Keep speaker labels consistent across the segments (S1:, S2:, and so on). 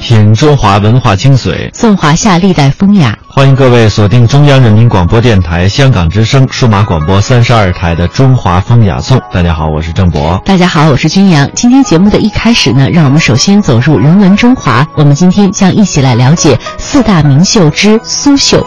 S1: 品中华文化精髓，
S2: 颂华夏历代风雅。
S1: 欢迎各位锁定中央人民广播电台香港之声数码广播三十二台的《中华风雅颂》。大家好，我是郑博。
S2: 大家好，我是君阳。今天节目的一开始呢，让我们首先走入人文中华。我们今天将一起来了解四大名绣之苏绣。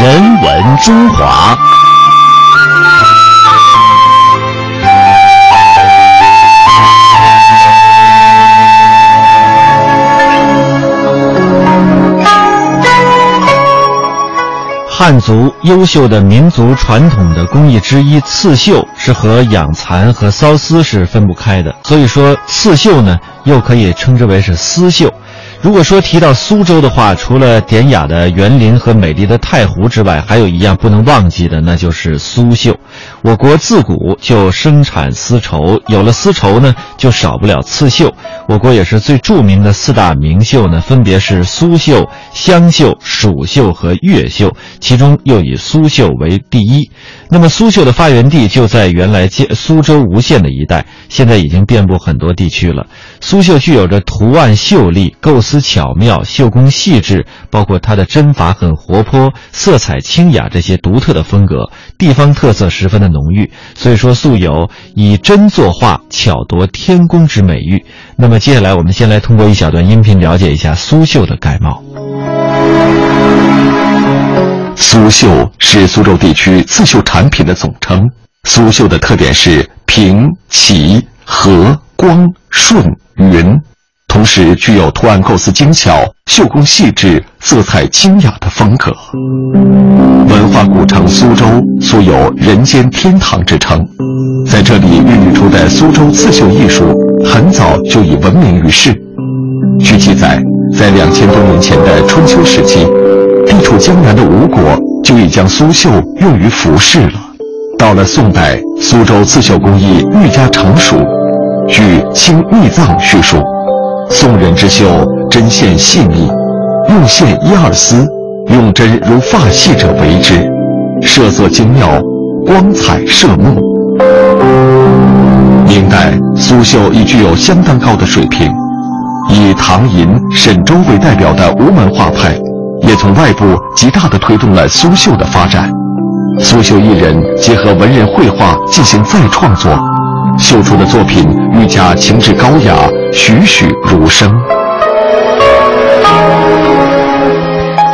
S3: 人文中华。
S1: 汉族优秀的民族传统的工艺之一，刺绣是和养蚕和缫丝是分不开的。所以说，刺绣呢，又可以称之为是丝绣。如果说提到苏州的话，除了典雅的园林和美丽的太湖之外，还有一样不能忘记的，那就是苏绣。我国自古就生产丝绸，有了丝绸呢，就少不了刺绣。我国也是最著名的四大名绣呢，分别是苏绣、湘绣、蜀绣和越绣，其中又以苏绣为第一。那么苏绣的发源地就在原来建苏州吴县的一带，现在已经遍布很多地区了。苏绣具有着图案秀丽、构思巧妙、绣工细致，包括它的针法很活泼、色彩清雅这些独特的风格，地方特色十分的浓郁。所以说，素有以针作画、巧夺天工之美誉。那么接下来，我们先来通过一小段音频了解一下苏绣的概貌。
S4: 苏绣是苏州地区刺绣产品的总称。苏绣的特点是平、齐、和、光、顺、匀，同时具有图案构思精巧、绣工细致、色彩清雅的风格。文化古城苏州素有“人间天堂”之称，在这里孕育出的苏州刺绣艺术，很早就已闻名于世。据记载，在两千多年前的春秋时期，地处江南的吴国就已将苏绣用于服饰了。到了宋代，苏州刺绣工艺愈加成熟。据《清秘藏》叙述，宋人之绣针线细密，用线一二丝，用针如发细者为之，设色精妙，光彩摄目。明代苏绣已具有相当高的水平，以唐寅、沈周为代表的吴门画派，也从外部极大地推动了苏绣的发展。苏绣艺人结合文人绘画进行再创作，绣出的作品愈加情致高雅，栩栩如生。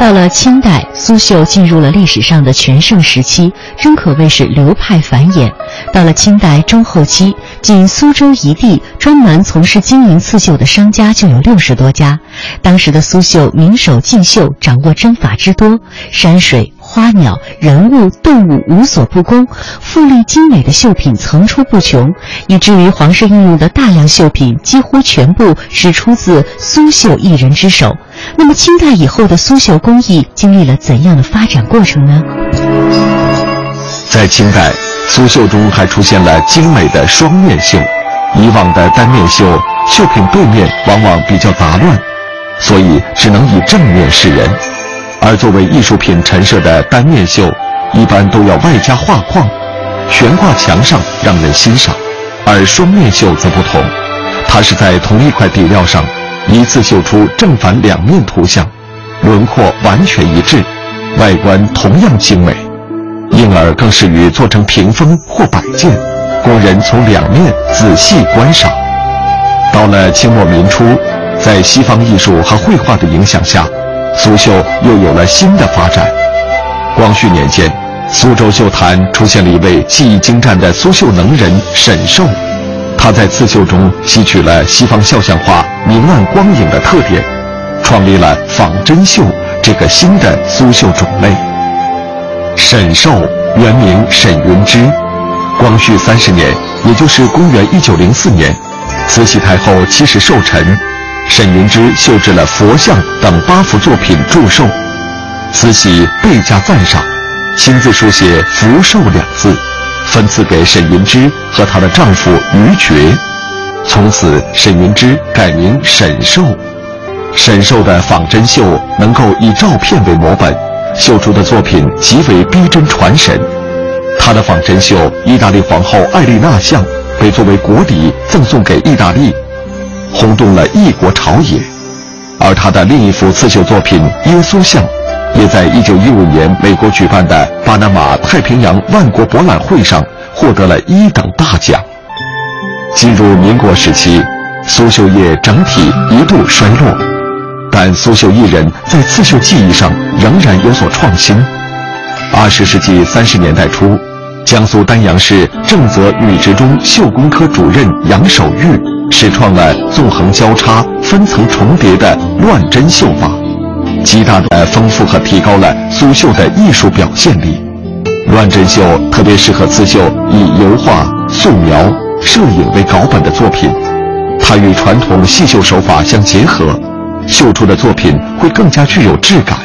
S2: 到了清代，苏绣进入了历史上的全盛时期，真可谓是流派繁衍。到了清代中后期，仅苏州一地专门从事经营刺绣的商家就有六十多家。当时的苏绣名手竞绣，掌握针法之多，山水。花鸟、人物、动物无所不攻，富丽精美的绣品层出不穷，以至于皇室运用的大量绣品几乎全部是出自苏绣艺人之手。那么，清代以后的苏绣工艺经历了怎样的发展过程呢？
S4: 在清代，苏绣中还出现了精美的双面绣。以往的单面绣，绣品背面往往比较杂乱，所以只能以正面示人。而作为艺术品陈设的单面绣，一般都要外加画框，悬挂墙上让人欣赏；而双面绣则不同，它是在同一块底料上一次绣出正反两面图像，轮廓完全一致，外观同样精美，因而更适于做成屏风或摆件，供人从两面仔细观赏。到了清末民初，在西方艺术和绘画的影响下。苏绣又有了新的发展。光绪年间，苏州绣坛出现了一位技艺精湛的苏绣能人沈寿，他在刺绣中吸取了西方肖像画明暗光影的特点，创立了仿真绣这个新的苏绣种类。沈寿原名沈云芝，光绪三十年，也就是公元一九零四年，慈禧太后七十寿辰，沈云芝绣制了佛像等八幅作品祝寿，慈禧倍加赞赏，亲自书写“福寿”两字。分赐给沈云芝和她的丈夫于觉，从此沈云芝改名沈寿。沈寿的仿真绣能够以照片为模本，绣出的作品极为逼真传神。他的仿真绣意大利皇后艾丽娜像被作为国礼赠送给意大利，轰动了异国朝野。而他的另一幅刺绣作品耶稣像。也在一九一五年美国举办的巴拿马太平洋万国博览会上获得了一等大奖。进入民国时期，苏绣业整体一度衰落，但苏绣艺人在刺绣技艺上仍然有所创新。二十世纪三十年代初，江苏丹阳市正则女职中绣工科主任杨守玉始创了纵横交叉、分层重叠的乱针绣法。极大的丰富和提高了苏绣的艺术表现力。乱针绣特别适合刺绣以油画、素描、摄影为稿本的作品，它与传统细绣手法相结合，绣出的作品会更加具有质感。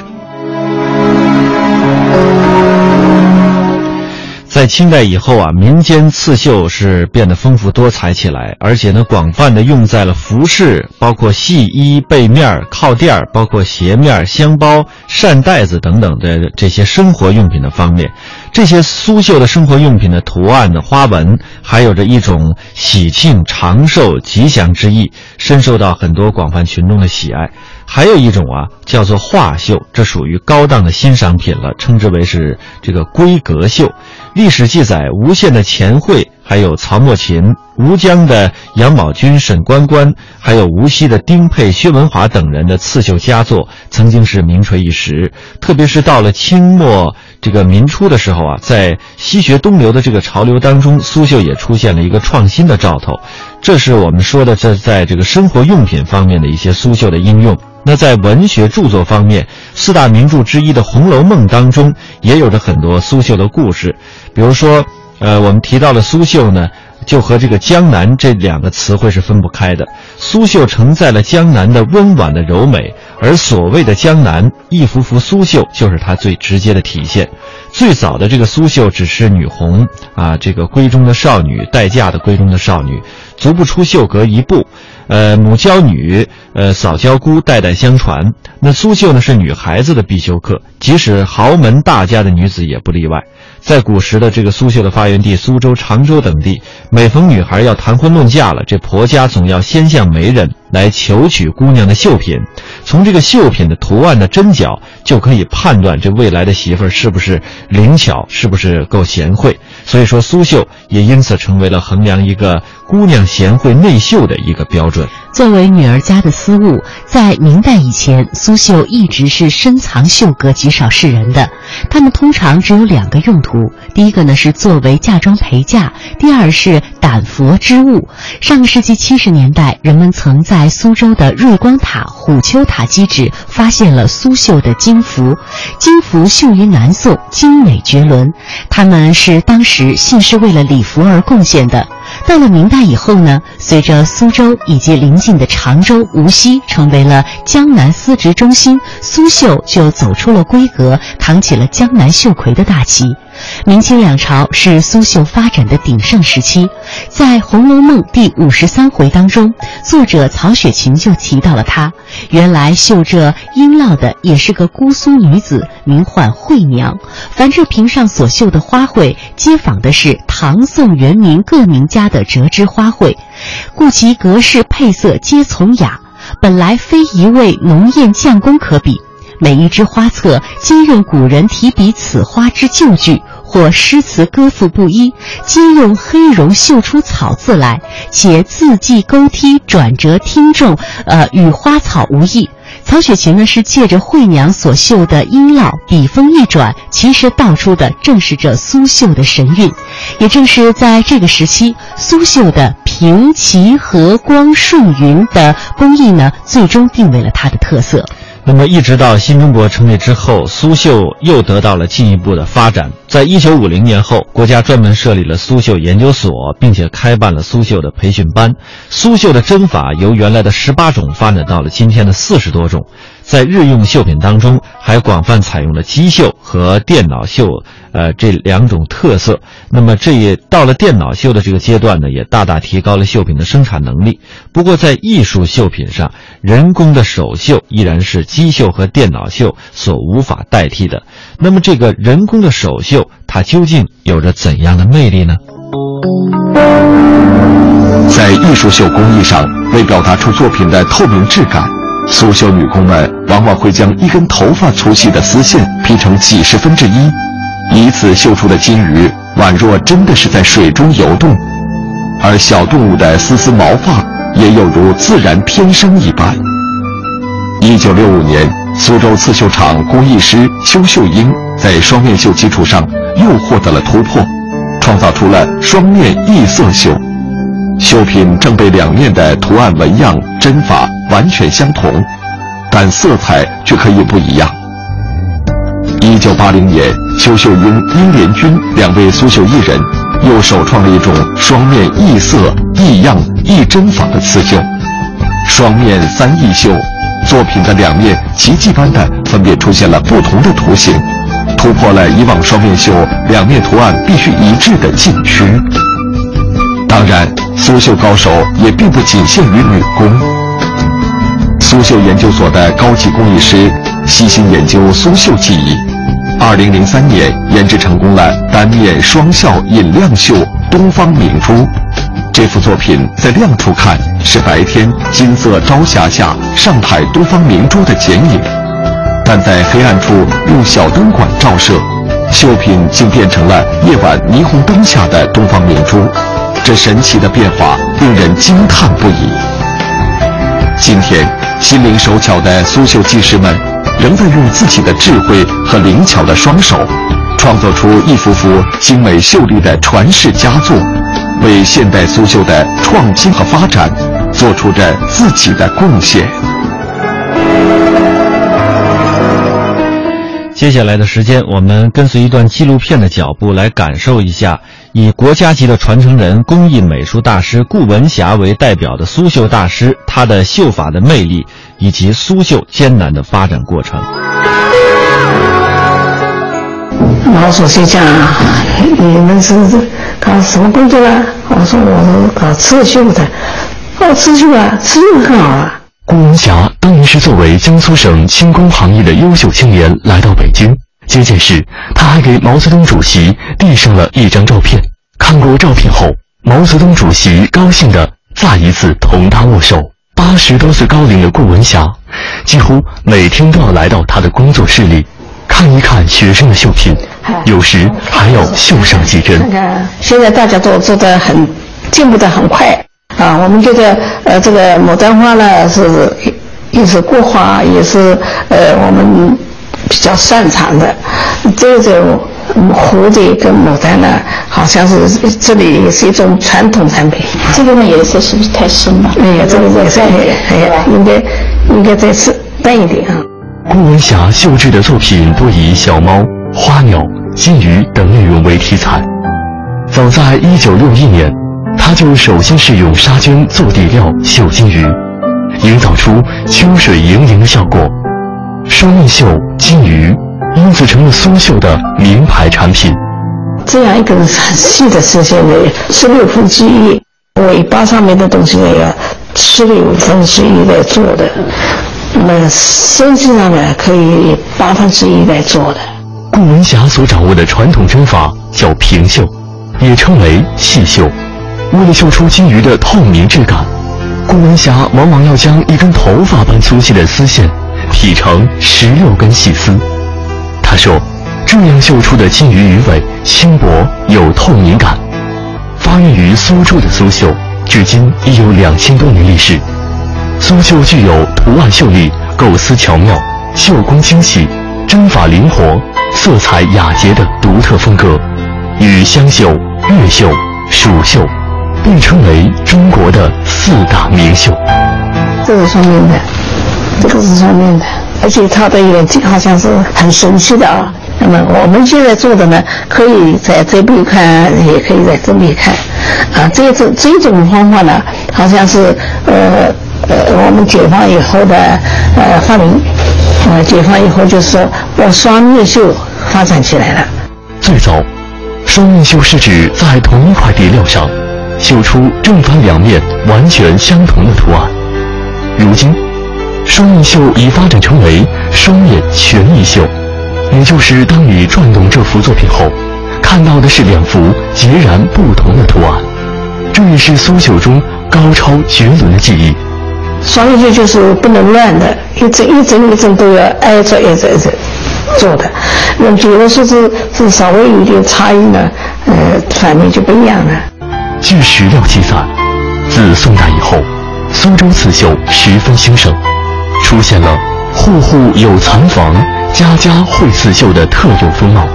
S1: 在清代以后啊，民间刺绣是变得丰富多彩起来，而且呢，广泛的用在了服饰，包括细衣、被面、靠垫包括鞋面、箱包、扇袋子等等的这些生活用品的方面。这些苏绣的生活用品的图案的花纹，还有着一种喜庆、长寿、吉祥之意，深受到很多广泛群众的喜爱。还有一种啊，叫做画绣，这属于高档的欣赏品了，称之为是这个规格绣。历史记载，吴县的钱惠，还有曹墨琴，吴江的杨宝军、沈关关，还有无锡的丁佩、薛文华等人的刺绣佳作，曾经是名垂一时。特别是到了清末这个民初的时候啊，在西学东流的这个潮流当中，苏绣也出现了一个创新的兆头。这是我们说的，这在这个生活用品方面的一些苏绣的应用。那在文学著作方面，四大名著之一的《红楼梦》当中，也有着很多苏绣的故事。比如说，呃，我们提到了苏绣呢，就和这个江南这两个词汇是分不开的。苏绣承载了江南的温婉的柔美，而所谓的江南，一幅幅苏绣就是它最直接的体现。最早的这个苏绣只是女红啊，这个闺中的少女待嫁的闺中的少女，足不出绣阁一步。呃，母娇女，呃，嫂娇姑，代代相传。那苏绣呢，是女孩子的必修课，即使豪门大家的女子也不例外。在古时的这个苏绣的发源地苏州、常州等地，每逢女孩要谈婚论嫁了，这婆家总要先向媒人来求取姑娘的绣品，从这个绣品的图案的针脚，就可以判断这未来的媳妇儿是不是灵巧，是不是够贤惠。所以说，苏绣也因此成为了衡量一个姑娘贤惠内秀的一个标准。
S2: 作为女儿家的私物，在明代以前，苏绣一直是深藏绣阁、极少示人的。它们通常只有两个用途：第一个呢是作为嫁妆陪嫁；第二是胆佛之物。上个世纪七十年代，人们曾在苏州的瑞光塔、虎丘塔基址发现了苏绣的金符。金符绣于南宋，精美绝伦。它们是当时信士为了礼服而贡献的。到了明代以后呢，随着苏州以及邻近的常州、无锡成为了江南丝织中心，苏绣就走出了规格，扛起了江南绣魁的大旗。明清两朝是苏绣发展的鼎盛时期，在《红楼梦》第五十三回当中，作者曹雪芹就提到了她。原来绣这璎珞的也是个姑苏女子，名唤惠娘。凡这屏上所绣的花卉，皆仿的是唐宋元明各名家的折枝花卉，故其格式配色皆从雅，本来非一位浓艳匠工可比。每一枝花册皆用古人提笔此花之旧句，或诗词歌赋不一，皆用黑绒绣出草字来，且字迹勾剔转折听众，呃，与花草无异。曹雪芹呢是借着惠娘所绣的璎珞，笔锋一转，其实道出的正是这苏绣的神韵。也正是在这个时期，苏绣的平、齐、和、光、顺、云的工艺呢，最终定为了它的特色。
S1: 那么，一直到新中国成立之后，苏绣又得到了进一步的发展。在一九五零年后，国家专门设立了苏绣研究所，并且开办了苏绣的培训班。苏绣的针法由原来的十八种发展到了今天的四十多种。在日用绣品当中，还广泛采用了机绣和电脑绣，呃，这两种特色。那么，这也到了电脑绣的这个阶段呢，也大大提高了绣品的生产能力。不过，在艺术绣品上，人工的手绣依然是机绣和电脑绣所无法代替的。那么，这个人工的手绣，它究竟有着怎样的魅力呢？
S4: 在艺术绣工艺上，为表达出作品的透明质感。苏绣女工们往往会将一根头发粗细的丝线劈成几十分之一，以此绣出的金鱼宛若真的是在水中游动，而小动物的丝丝毛发也有如自然天生一般。一九六五年，苏州刺绣厂工艺师邱秀英在双面绣基础上又获得了突破，创造出了双面异色绣。绣品正背两面的图案纹样针法完全相同，但色彩却可以不一样。一九八零年，邱秀英、殷连军两位苏绣艺人又首创了一种双面异色、异样、异针法的刺绣——双面三异绣。作品的两面奇迹般的分别出现了不同的图形，突破了以往双面绣两面图案必须一致的禁区。当然。苏绣高手也并不仅限于女工。苏绣研究所的高级工艺师悉心研究苏绣技艺，二零零三年研制成功了单面双效引亮绣东方明珠。这幅作品在亮处看是白天金色朝霞下上海东方明珠的剪影，但在黑暗处用小灯管照射，绣品竟变成了夜晚霓虹灯下的东方明珠。这神奇的变化令人惊叹不已。今天，心灵手巧的苏绣技师们，仍在用自己的智慧和灵巧的双手，创作出一幅幅精美秀丽的传世佳作，为现代苏绣的创新和发展，做出着自己的贡献。
S1: 接下来的时间，我们跟随一段纪录片的脚步，来感受一下以国家级的传承人、工艺美术大师顾文霞为代表的苏绣大师，他的绣法的魅力，以及苏绣艰难的发展过程。
S5: 毛主席讲：“你们是搞什么工作的？”我说：“我是搞刺绣的。”搞，刺绣啊，刺绣很好啊。
S3: 顾文霞当年是作为江苏省轻工行业的优秀青年来到北京接见时，他还给毛泽东主席递上了一张照片。看过照片后，毛泽东主席高兴地再一次同他握手。八十多岁高龄的顾文霞，几乎每天都要来到他的工作室里，看一看学生的绣品，有时还要绣上几针。
S5: 看看，现在大家都做得很，进步得很快。啊，我们觉得，呃，这个牡丹花呢，是也是国花，也是呃我们比较擅长的。这种蝴蝶跟牡丹呢，好像是这里也是一种传统产品。
S6: 这个颜色是不是太深了？
S5: 哎呀，这个颜色哎呀，应该应该再次淡一点啊。
S3: 顾文霞绣制的作品多以小猫、花鸟、金鱼等内容为题材。早在一九六一年。他就首先是用纱绢做底料绣金鱼，营造出秋水盈盈的效果。双面绣金鱼，因此成了苏绣的名牌产品。
S5: 这样一根很细的丝线呢，十六分之一，尾巴上面的东西呢要十六分之一来做的，那么身体上呢可以八分之一来做的。
S3: 顾文霞所掌握的传统针法叫平绣，也称为细绣。为了绣出金鱼的透明质感，顾文霞往往要将一根头发般粗细的丝线劈成十六根细丝。她说：“这样绣出的金鱼鱼尾轻薄有透明感。”发源于苏州的苏绣，至今已有两千多年历史。苏绣具有图案秀丽构思巧妙，绣工精细，针法灵活，色彩雅洁的独特风格，与湘绣、越绣、蜀绣并称为中国的四大名绣。
S5: 这是双面的，这个是双面的，而且它的眼睛好像是很神奇的啊。那么我们现在做的呢，可以在这边看，也可以在这边看，啊，这种这种方法呢，好像是呃呃我们解放以后的呃发明，呃解放以后就是说把双面绣发展起来了。
S3: 最早，双面绣是指在同一块底料上绣出正反两面完全相同的图案。如今，双面绣已发展成为双面全意绣。也就是当你转动这幅作品后，看到的是两幅截然不同的图案，这也是苏绣中高超绝伦的技艺。
S5: 双面绣就是不能乱的，一针一针一针都要挨着挨着挨着做的。那比如说是是稍微有点差异呢，呃，反面就不一样了。
S3: 据史料记载，自宋代以后，苏州刺绣十分兴盛，出现了户户有蚕房。家家会刺绣的特有风貌，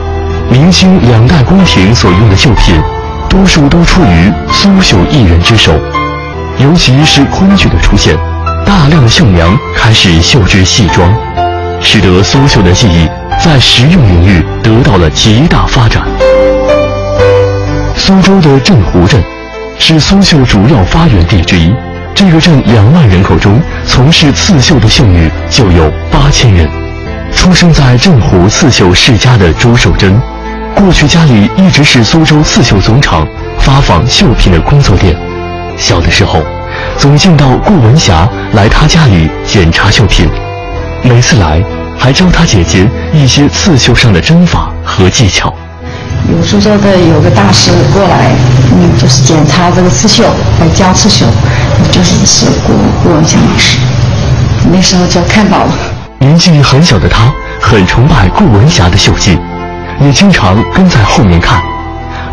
S3: 明清两代宫廷所用的绣品，多数都出于苏绣艺人之手。尤其是昆剧的出现，大量的绣娘开始绣制戏装，使得苏绣的技艺在实用领域得到了极大发展。苏州的镇湖镇，是苏绣主要发源地之一。这个镇两万人口中，从事刺绣的绣女就有八千人。出生在镇湖刺绣世家的朱守贞，过去家里一直是苏州刺绣总厂发放绣品的工作店。小的时候，总见到顾文霞来他家里检查绣品，每次来还教他姐姐一些刺绣上的针法和技巧。
S6: 有苏州的有个大师过来，嗯，就是检查这个刺绣，来教刺绣，就是是顾顾文霞老师。那时候就看到了。
S3: 年纪很小的他，很崇拜顾文霞的绣技，也经常跟在后面看。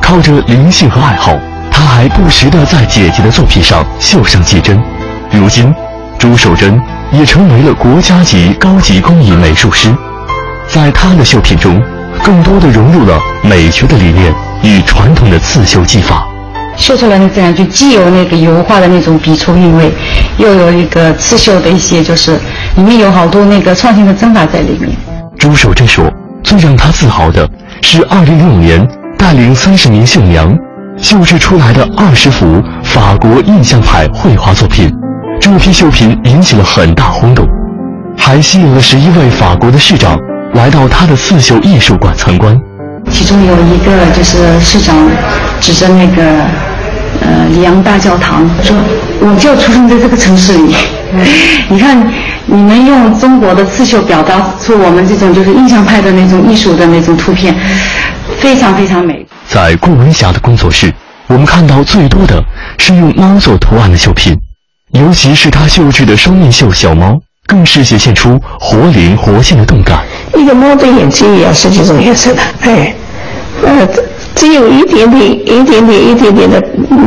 S3: 靠着灵性和爱好，他还不时地在姐姐的作品上绣上几针。如今，朱守贞也成为了国家级高级工艺美术师，在他的绣品中，更多的融入了美学的理念与传统的刺绣技法。
S6: 绣出来的自然就既有那个油画的那种笔触韵味，又有一个刺绣的一些，就是里面有好多那个创新的针法在里面。
S3: 朱守贞说，最让他自豪的是2005年带领三十名绣娘绣制出来的二十幅法国印象派绘画作品，这批绣品引起了很大轰动，还吸引了十一位法国的市长来到他的刺绣艺术馆参观。
S6: 其中有一个就是市长指着那个呃里昂大教堂说：“我就出生在这个城市里，你看你们用中国的刺绣表达出我们这种就是印象派的那种艺术的那种图片，非常非常美。”
S3: 在顾文霞的工作室，我们看到最多的是用猫做图案的绣品，尤其是她绣制的双面绣小猫，更是显现出活灵活现的动感。
S5: 一个猫的眼睛也要十几种颜色的，哎，呃，只有一点点、一点点、一点点的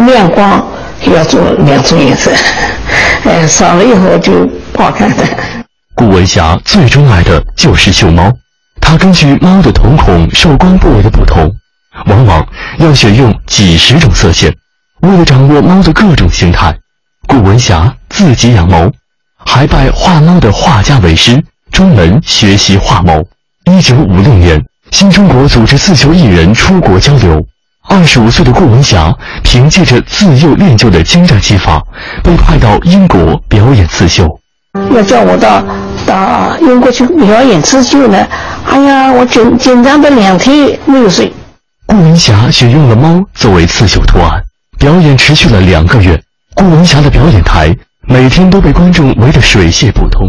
S5: 亮光，要做两种颜色，哎，少了以后就不好看的。
S3: 顾文霞最钟爱的就是绣猫，她根据猫的瞳孔受光部位的不同，往往要选用几十种色线。为了掌握猫的各种形态，顾文霞自己养猫，还拜画猫的画家为师。专门学习画猫。一九五六年，新中国组织刺绣艺人出国交流。二十五岁的顾文霞凭借着自幼练就的精湛技法，被派到英国表演刺绣。
S5: 要叫我到到英国去表演刺绣呢？哎呀，我紧紧张的两天没有睡。
S3: 顾文霞选用了猫作为刺绣图案，表演持续了两个月。顾文霞的表演台每天都被观众围得水泄不通。